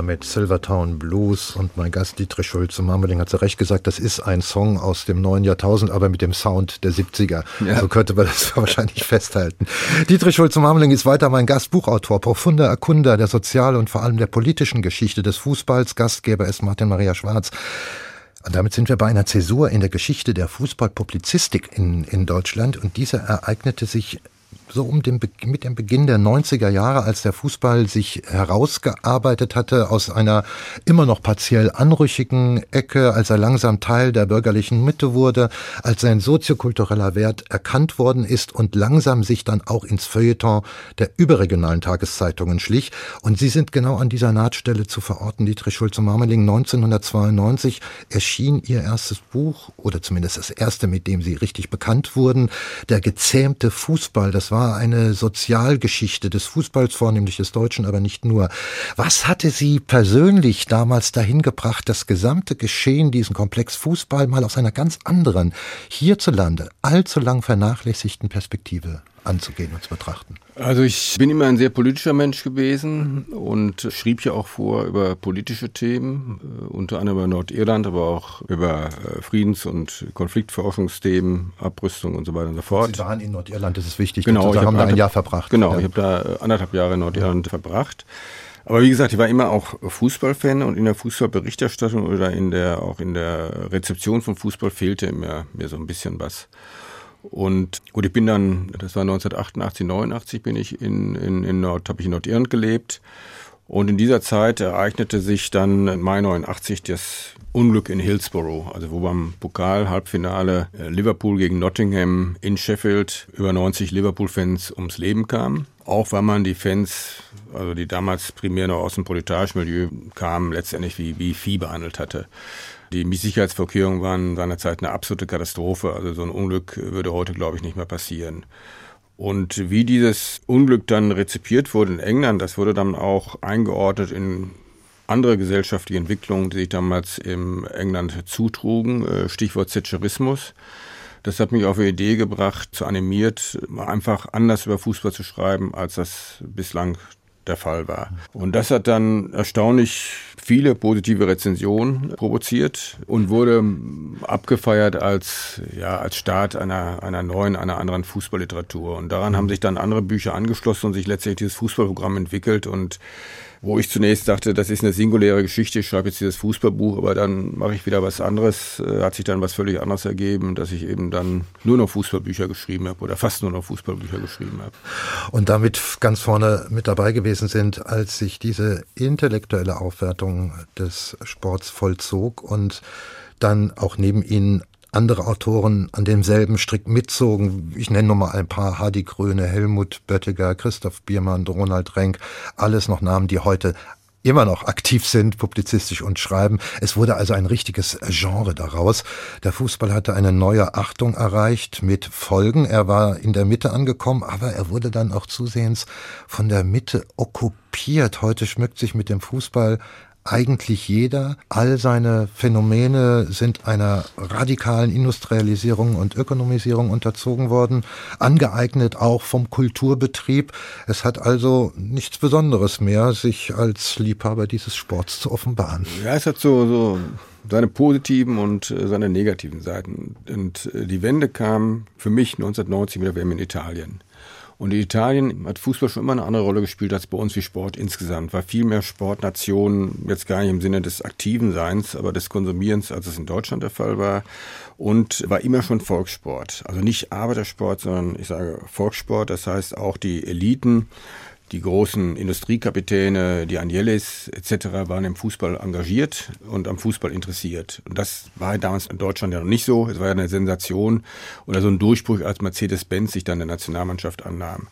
Mit Silvertown Blues und mein Gast Dietrich Schulze-Marmeling hat zu Recht gesagt, das ist ein Song aus dem neuen Jahrtausend, aber mit dem Sound der 70er. Ja. So könnte man das *laughs* wahrscheinlich festhalten. Dietrich Schulze-Marmeling ist weiter mein Gast, Buchautor, profunder Erkunder der sozialen und vor allem der politischen Geschichte des Fußballs. Gastgeber ist Martin Maria Schwarz. Und damit sind wir bei einer Zäsur in der Geschichte der Fußballpublizistik in, in Deutschland. Und diese ereignete sich so um den, mit dem Beginn der 90er Jahre, als der Fußball sich herausgearbeitet hatte aus einer immer noch partiell anrüchigen Ecke, als er langsam Teil der bürgerlichen Mitte wurde, als sein soziokultureller Wert erkannt worden ist und langsam sich dann auch ins Feuilleton der überregionalen Tageszeitungen schlich. Und sie sind genau an dieser Nahtstelle zu verorten. Dietrich Schulze-Marmeling 1992 erschien ihr erstes Buch, oder zumindest das erste, mit dem sie richtig bekannt wurden, Der gezähmte Fußball. Das war war eine Sozialgeschichte des Fußballs, vornehmlich des Deutschen, aber nicht nur. Was hatte Sie persönlich damals dahin gebracht, das gesamte Geschehen, diesen Komplex Fußball mal aus einer ganz anderen, hierzulande allzu lang vernachlässigten Perspektive anzugehen und zu betrachten? Also ich bin immer ein sehr politischer Mensch gewesen und schrieb ja auch vor über politische Themen, äh, unter anderem über Nordirland, aber auch über äh, Friedens- und Konfliktforschungsthemen, Abrüstung und so weiter und so fort. Sie waren in Nordirland, das ist wichtig. Genau, Sie haben da ein Jahr verbracht. Genau, ja. ich habe da äh, anderthalb Jahre in Nordirland ja. verbracht. Aber wie gesagt, ich war immer auch Fußballfan und in der Fußballberichterstattung oder in der auch in der Rezeption von Fußball fehlte mir, mir so ein bisschen was. Und gut, ich bin dann, das war 1988, 89 bin ich in, in, in Nord, habe ich in Nordirland gelebt. Und in dieser Zeit ereignete sich dann im Mai 89 das Unglück in Hillsborough, also wo beim Pokal-Halbfinale äh, Liverpool gegen Nottingham in Sheffield über 90 Liverpool-Fans ums Leben kamen. Auch weil man die Fans, also die damals primär noch aus dem Politage-Milieu kamen, letztendlich wie, wie Vieh behandelt hatte. Die Sicherheitsvorkehrungen waren seinerzeit eine absolute Katastrophe. Also so ein Unglück würde heute, glaube ich, nicht mehr passieren. Und wie dieses Unglück dann rezipiert wurde in England, das wurde dann auch eingeordnet in andere gesellschaftliche Entwicklungen, die sich damals im England zutrugen. Äh, Stichwort Thatcherismus. Das hat mich auf eine Idee gebracht, zu animiert, einfach anders über Fußball zu schreiben, als das bislang der Fall war. Und das hat dann erstaunlich viele positive Rezensionen provoziert und wurde abgefeiert als, ja, als Start einer, einer neuen, einer anderen Fußballliteratur. Und daran haben sich dann andere Bücher angeschlossen und sich letztlich dieses Fußballprogramm entwickelt und wo ich zunächst dachte, das ist eine singuläre Geschichte, ich schreibe jetzt dieses Fußballbuch, aber dann mache ich wieder was anderes, äh, hat sich dann was völlig anderes ergeben, dass ich eben dann nur noch Fußballbücher geschrieben habe oder fast nur noch Fußballbücher geschrieben habe. Und damit ganz vorne mit dabei gewesen sind, als sich diese intellektuelle Aufwertung des Sports vollzog und dann auch neben ihnen andere Autoren an demselben Strick mitzogen. Ich nenne nur mal ein paar, Hadi Kröne, Helmut Böttiger, Christoph Biermann, Ronald Renk, alles noch Namen, die heute immer noch aktiv sind, publizistisch und schreiben. Es wurde also ein richtiges Genre daraus. Der Fußball hatte eine neue Achtung erreicht mit Folgen. Er war in der Mitte angekommen, aber er wurde dann auch zusehends von der Mitte okkupiert. Heute schmückt sich mit dem Fußball eigentlich jeder. All seine Phänomene sind einer radikalen Industrialisierung und Ökonomisierung unterzogen worden, angeeignet auch vom Kulturbetrieb. Es hat also nichts Besonderes mehr, sich als Liebhaber dieses Sports zu offenbaren. Ja, es hat so, so seine positiven und äh, seine negativen Seiten. Und äh, die Wende kam für mich 1990 mit der WM in Italien. Und in Italien hat Fußball schon immer eine andere Rolle gespielt als bei uns wie Sport insgesamt. War viel mehr Sportnation, jetzt gar nicht im Sinne des aktiven Seins, aber des Konsumierens, als es in Deutschland der Fall war. Und war immer schon Volkssport. Also nicht Arbeitersport, sondern ich sage Volkssport. Das heißt auch die Eliten die großen Industriekapitäne, die Agnellis etc. waren im Fußball engagiert und am Fußball interessiert. Und das war damals in Deutschland ja noch nicht so. Es war ja eine Sensation oder so ein Durchbruch, als Mercedes-Benz sich dann der Nationalmannschaft annahm.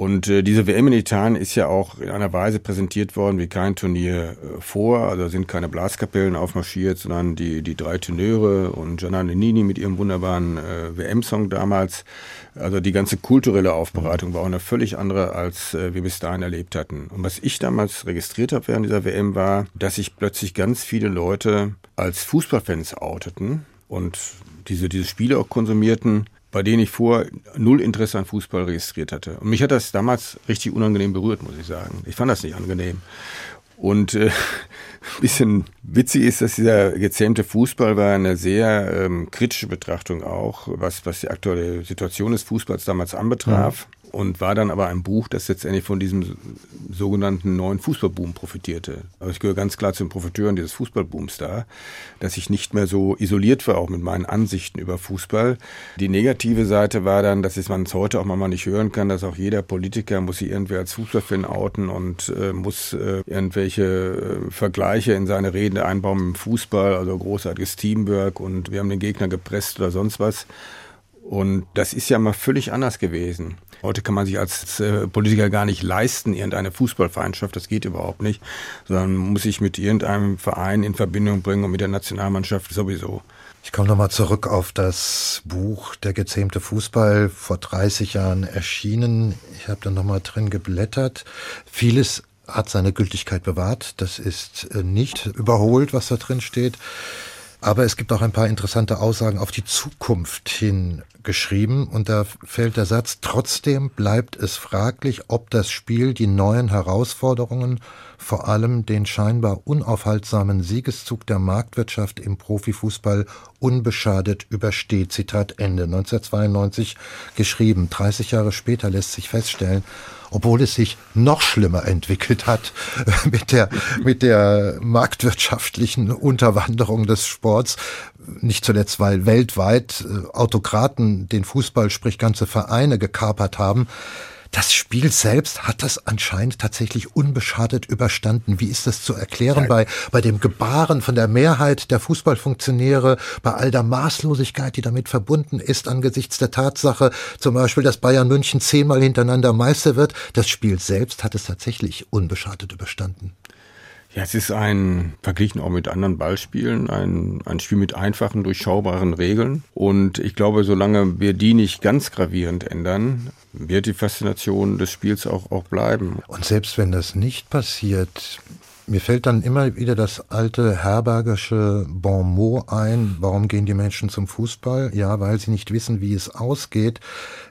Und äh, diese WM in Italien ist ja auch in einer Weise präsentiert worden wie kein Turnier äh, vor. Also sind keine Blaskapellen aufmarschiert, sondern die, die drei Tenöre und Gianna Nannini mit ihrem wunderbaren äh, WM-Song damals. Also die ganze kulturelle Aufbereitung war auch eine völlig andere, als äh, wir bis dahin erlebt hatten. Und was ich damals registriert habe während dieser WM war, dass sich plötzlich ganz viele Leute als Fußballfans outeten und diese, diese Spiele auch konsumierten, bei denen ich vor null Interesse an Fußball registriert hatte. Und mich hat das damals richtig unangenehm berührt, muss ich sagen. Ich fand das nicht angenehm. Und äh, *laughs* bisschen witzig ist, dass dieser gezähmte Fußball war eine sehr ähm, kritische Betrachtung auch, was, was die aktuelle Situation des Fußballs damals anbetraf. Mhm und war dann aber ein Buch, das letztendlich von diesem sogenannten neuen Fußballboom profitierte. Also ich gehöre ganz klar zu den Profiteuren dieses Fußballbooms da, dass ich nicht mehr so isoliert war, auch mit meinen Ansichten über Fußball. Die negative Seite war dann, dass man es heute auch mal nicht hören kann, dass auch jeder Politiker muss sich irgendwie als Fußballfan outen und äh, muss äh, irgendwelche äh, Vergleiche in seine Reden einbauen im Fußball, also großartiges Teamwork und wir haben den Gegner gepresst oder sonst was. Und das ist ja mal völlig anders gewesen. Heute kann man sich als äh, Politiker gar nicht leisten, irgendeine Fußballfeindschaft, das geht überhaupt nicht, sondern muss sich mit irgendeinem Verein in Verbindung bringen und mit der Nationalmannschaft sowieso. Ich komme nochmal zurück auf das Buch Der gezähmte Fußball, vor 30 Jahren erschienen. Ich habe da nochmal drin geblättert. Vieles hat seine Gültigkeit bewahrt. Das ist äh, nicht überholt, was da drin steht. Aber es gibt auch ein paar interessante Aussagen auf die Zukunft hin geschrieben und da fällt der Satz, trotzdem bleibt es fraglich, ob das Spiel die neuen Herausforderungen, vor allem den scheinbar unaufhaltsamen Siegeszug der Marktwirtschaft im Profifußball unbeschadet übersteht. Zitat Ende. 1992 geschrieben. 30 Jahre später lässt sich feststellen, obwohl es sich noch schlimmer entwickelt hat *laughs* mit der, mit der marktwirtschaftlichen Unterwanderung des Sports. Nicht zuletzt, weil weltweit äh, Autokraten den Fußball, sprich ganze Vereine gekapert haben. Das Spiel selbst hat das anscheinend tatsächlich unbeschadet überstanden. Wie ist das zu erklären bei, bei dem Gebaren von der Mehrheit der Fußballfunktionäre, bei all der Maßlosigkeit, die damit verbunden ist, angesichts der Tatsache, zum Beispiel, dass Bayern München zehnmal hintereinander Meister wird? Das Spiel selbst hat es tatsächlich unbeschadet überstanden. Ja, es ist ein, verglichen auch mit anderen Ballspielen, ein, ein Spiel mit einfachen, durchschaubaren Regeln. Und ich glaube, solange wir die nicht ganz gravierend ändern, wird die Faszination des Spiels auch, auch bleiben. Und selbst wenn das nicht passiert, mir fällt dann immer wieder das alte herbergische Bon mot ein. Warum gehen die Menschen zum Fußball? Ja, weil sie nicht wissen, wie es ausgeht.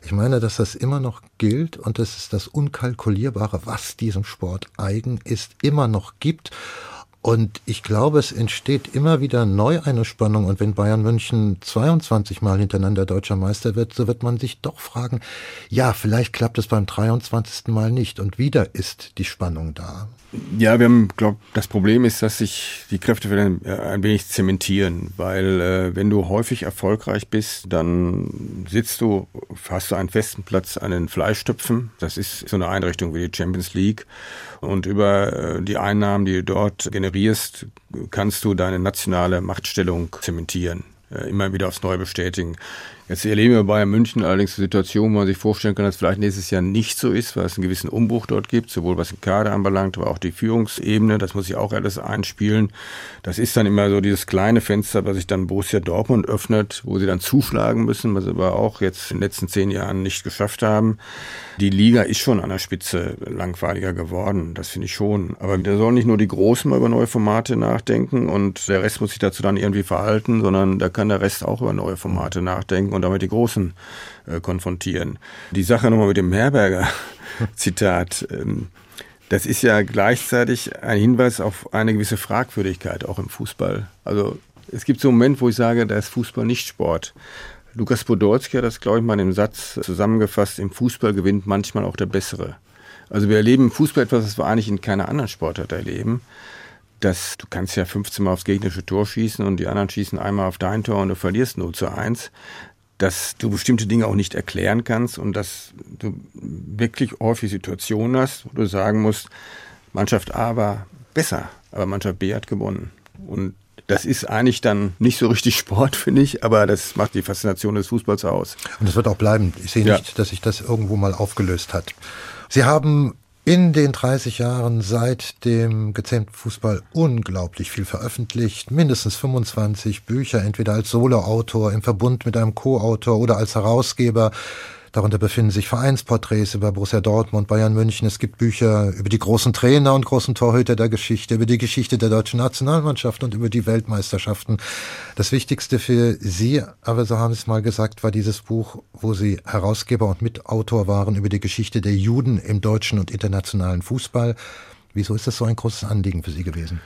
Ich meine, dass das immer noch gilt und dass es das Unkalkulierbare, was diesem Sport eigen ist, immer noch gibt. Und ich glaube, es entsteht immer wieder neu eine Spannung. Und wenn Bayern München 22 Mal hintereinander deutscher Meister wird, so wird man sich doch fragen, ja, vielleicht klappt es beim 23. Mal nicht. Und wieder ist die Spannung da. Ja, wir haben, glaube das Problem ist, dass sich die Kräfte ein, äh, ein wenig zementieren, weil äh, wenn du häufig erfolgreich bist, dann sitzt du, hast du einen festen Platz an den Fleischtöpfen. Das ist so eine Einrichtung wie die Champions League. Und über äh, die Einnahmen, die du dort generierst, kannst du deine nationale Machtstellung zementieren, äh, immer wieder aufs Neue bestätigen. Jetzt erleben wir bei München allerdings eine Situation, wo man sich vorstellen kann, dass vielleicht nächstes Jahr nicht so ist, weil es einen gewissen Umbruch dort gibt, sowohl was den Kader anbelangt, aber auch die Führungsebene. Das muss ich auch alles einspielen. Das ist dann immer so dieses kleine Fenster, was sich dann Borussia Dortmund öffnet, wo sie dann zuschlagen müssen, was sie aber auch jetzt in den letzten zehn Jahren nicht geschafft haben. Die Liga ist schon an der Spitze langweiliger geworden. Das finde ich schon. Aber da sollen nicht nur die Großen mal über neue Formate nachdenken und der Rest muss sich dazu dann irgendwie verhalten, sondern da kann der Rest auch über neue Formate nachdenken und damit die Großen äh, konfrontieren. Die Sache nochmal mit dem Herberger *laughs* Zitat. Ähm, das ist ja gleichzeitig ein Hinweis auf eine gewisse Fragwürdigkeit auch im Fußball. Also es gibt so einen Moment, wo ich sage, da ist Fußball nicht Sport. Lukas Podolski hat das, glaube ich, mal in dem Satz zusammengefasst, im Fußball gewinnt manchmal auch der Bessere. Also wir erleben im Fußball etwas, was wir eigentlich in keiner anderen Sportart erleben dass du kannst ja 15 Mal aufs gegnerische Tor schießen und die anderen schießen einmal auf dein Tor und du verlierst 0 zu 1 dass du bestimmte Dinge auch nicht erklären kannst und dass du wirklich häufig Situationen hast, wo du sagen musst, Mannschaft A war besser, aber Mannschaft B hat gewonnen. Und das ist eigentlich dann nicht so richtig Sport, *laughs* finde ich, aber das macht die Faszination des Fußballs aus. Und das wird auch bleiben. Ich sehe nicht, ja. dass sich das irgendwo mal aufgelöst hat. Sie haben in den 30 Jahren seit dem gezähmten Fußball unglaublich viel veröffentlicht. Mindestens 25 Bücher, entweder als Soloautor im Verbund mit einem Co-Autor oder als Herausgeber. Darunter befinden sich Vereinsporträts über Borussia Dortmund, Bayern München. Es gibt Bücher über die großen Trainer und großen Torhüter der Geschichte, über die Geschichte der deutschen Nationalmannschaft und über die Weltmeisterschaften. Das Wichtigste für Sie, aber so haben Sie es mal gesagt, war dieses Buch, wo Sie Herausgeber und Mitautor waren über die Geschichte der Juden im deutschen und internationalen Fußball. Wieso ist das so ein großes Anliegen für Sie gewesen?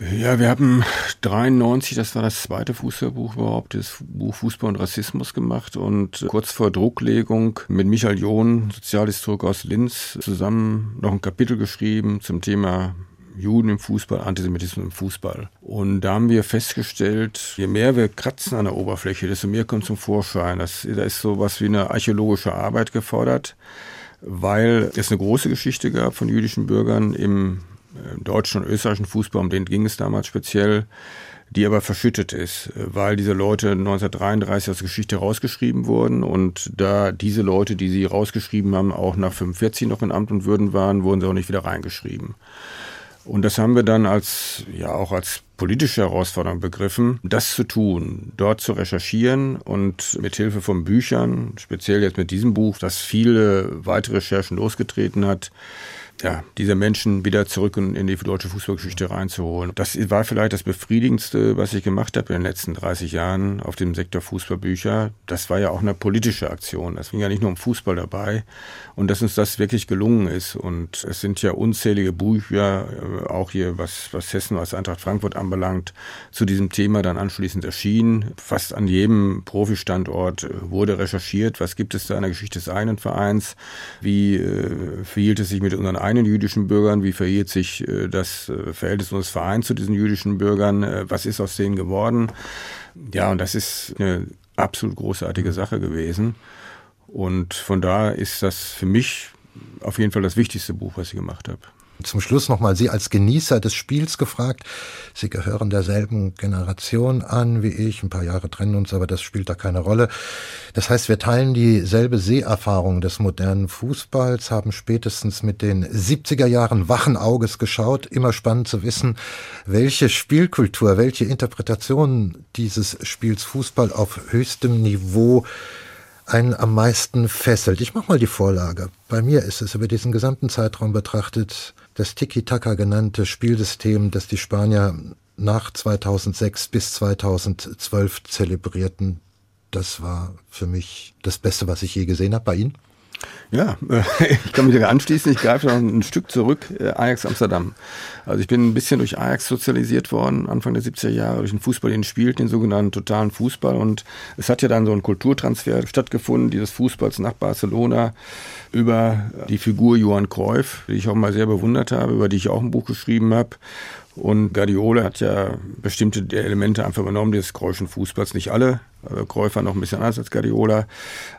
Ja, wir haben 93, das war das zweite Fußballbuch überhaupt, das Buch Fußball und Rassismus gemacht und kurz vor Drucklegung mit Michael John, Sozialhistoriker aus Linz, zusammen noch ein Kapitel geschrieben zum Thema Juden im Fußball, Antisemitismus im Fußball. Und da haben wir festgestellt, je mehr wir kratzen an der Oberfläche, desto mehr kommt zum Vorschein. Das, da ist so was wie eine archäologische Arbeit gefordert, weil es eine große Geschichte gab von jüdischen Bürgern im deutschen und österreichischen Fußball, um den ging es damals speziell, die aber verschüttet ist, weil diese Leute 1933 aus der Geschichte rausgeschrieben wurden und da diese Leute, die sie rausgeschrieben haben, auch nach 45 noch in Amt und Würden waren, wurden sie auch nicht wieder reingeschrieben. Und das haben wir dann als, ja, auch als politische Herausforderung begriffen, das zu tun, dort zu recherchieren und mit Hilfe von Büchern, speziell jetzt mit diesem Buch, das viele weitere Recherchen losgetreten hat, ja, diese Menschen wieder zurück in die deutsche Fußballgeschichte reinzuholen. Das war vielleicht das Befriedigendste, was ich gemacht habe in den letzten 30 Jahren auf dem Sektor Fußballbücher. Das war ja auch eine politische Aktion. Es ging ja nicht nur um Fußball dabei. Und dass uns das wirklich gelungen ist. Und es sind ja unzählige Bücher, äh, auch hier, was, was Hessen als Eintracht Frankfurt anbelangt, zu diesem Thema dann anschließend erschienen. Fast an jedem Profistandort äh, wurde recherchiert, was gibt es da in der Geschichte des einen Vereins, wie äh, verhielt es sich mit unseren einen jüdischen Bürgern, wie verhielt sich äh, das äh, Verhältnis unseres Vereins zu diesen jüdischen Bürgern, äh, was ist aus denen geworden. Ja, und das ist eine absolut großartige Sache gewesen. Und von daher ist das für mich auf jeden Fall das wichtigste Buch, was ich gemacht habe. Zum Schluss nochmal Sie als Genießer des Spiels gefragt. Sie gehören derselben Generation an wie ich. Ein paar Jahre trennen uns, aber das spielt da keine Rolle. Das heißt, wir teilen dieselbe Seherfahrung des modernen Fußballs, haben spätestens mit den 70er Jahren wachen Auges geschaut. Immer spannend zu wissen, welche Spielkultur, welche Interpretation dieses Spiels Fußball auf höchstem Niveau einen am meisten fesselt. Ich mache mal die Vorlage. Bei mir ist es über diesen gesamten Zeitraum betrachtet das Tiki-Taka genannte Spielsystem, das die Spanier nach 2006 bis 2012 zelebrierten. Das war für mich das Beste, was ich je gesehen habe. Bei Ihnen? Ja, *laughs* ich kann mich sogar anschließen. Ich greife noch ein Stück zurück. Äh, Ajax Amsterdam. Also ich bin ein bisschen durch Ajax sozialisiert worden, Anfang der 70er Jahre, durch den Fußball, den spielt, den sogenannten totalen Fußball. Und es hat ja dann so ein Kulturtransfer stattgefunden, dieses Fußballs nach Barcelona über die Figur Johann Cruyff, die ich auch mal sehr bewundert habe, über die ich auch ein Buch geschrieben habe. Und Guardiola hat ja bestimmte Elemente einfach übernommen des Cruyffschen Fußballs. Nicht alle, war noch ein bisschen anders als Guardiola.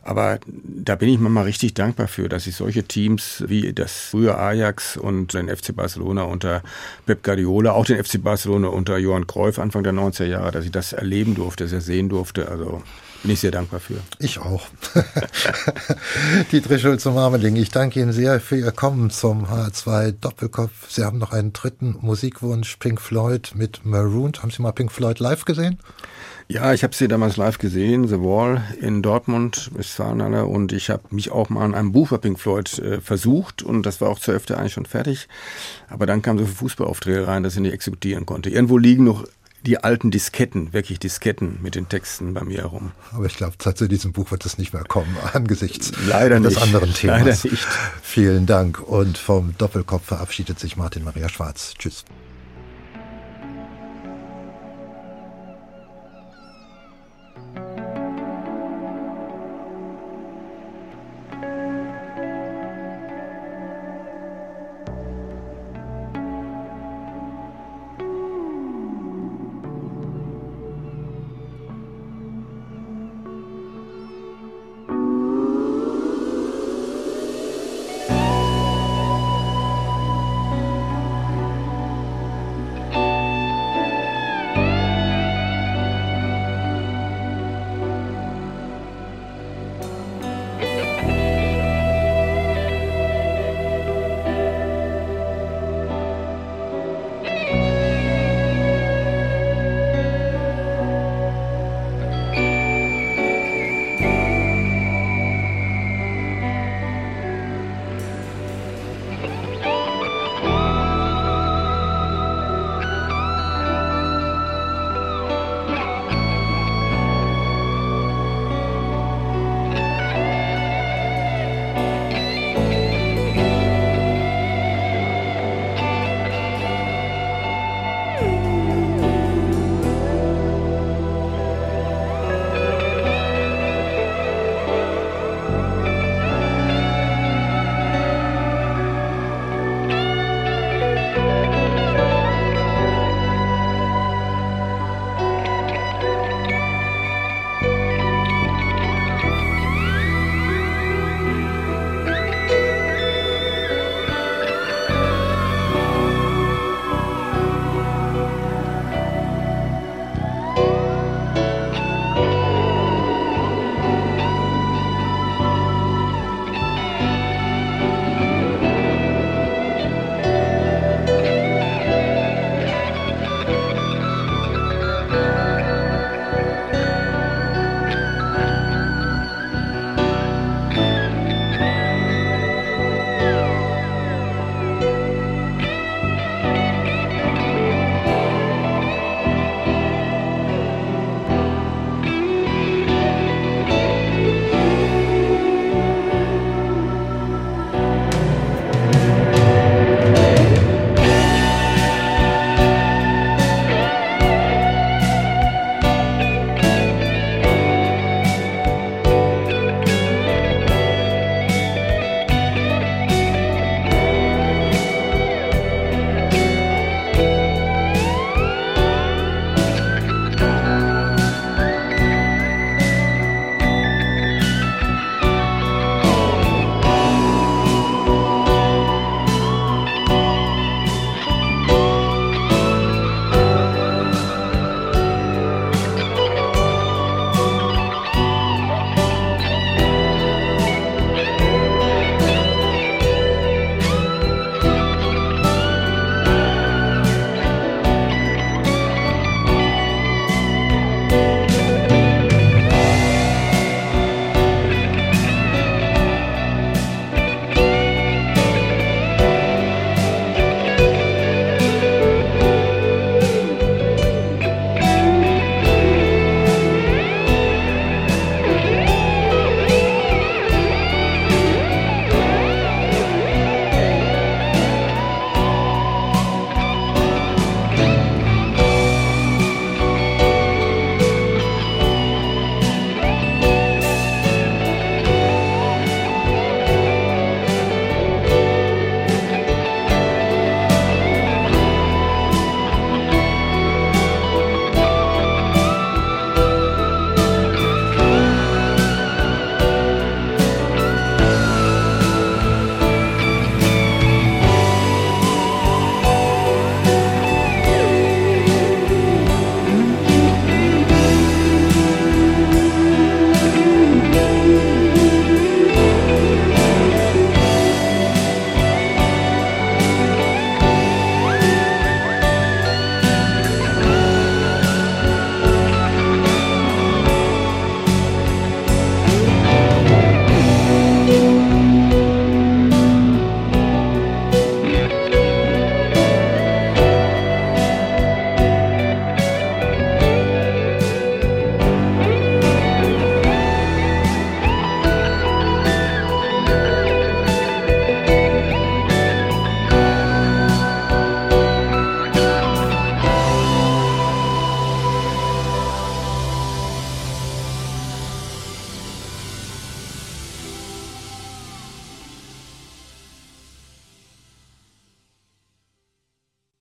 Aber da bin ich mir mal richtig dankbar für, dass ich solche Teams wie das frühe Ajax und den FC Barcelona unter Pep Guardiola, auch den FC Barcelona unter Johann Cruyff Anfang der 90er Jahre, dass ich das erleben durfte, sehr sehen durfte. Also bin ich sehr dankbar für. Ich auch. *laughs* Dietrich Schulze-Marmeling, ich danke Ihnen sehr für Ihr Kommen zum H2 Doppelkopf. Sie haben noch einen dritten Musikwunsch, Pink Floyd mit Marooned. Haben Sie mal Pink Floyd live gesehen? Ja, ich habe sie damals live gesehen, The Wall in Dortmund, Westfalenhalle, und ich habe mich auch mal an einem Buch bei Pink Floyd äh, versucht und das war auch zur Hälfte eigentlich schon fertig. Aber dann kam so viel Fußballaufträge rein, dass ich nicht exekutieren konnte. Irgendwo liegen noch die alten Disketten, wirklich Disketten mit den Texten bei mir herum. Aber ich glaube, zu diesem Buch wird es nicht mehr kommen, *laughs* angesichts Leider des nicht. anderen Themas. Leider nicht. Vielen Dank. Und vom Doppelkopf verabschiedet sich Martin Maria Schwarz. Tschüss.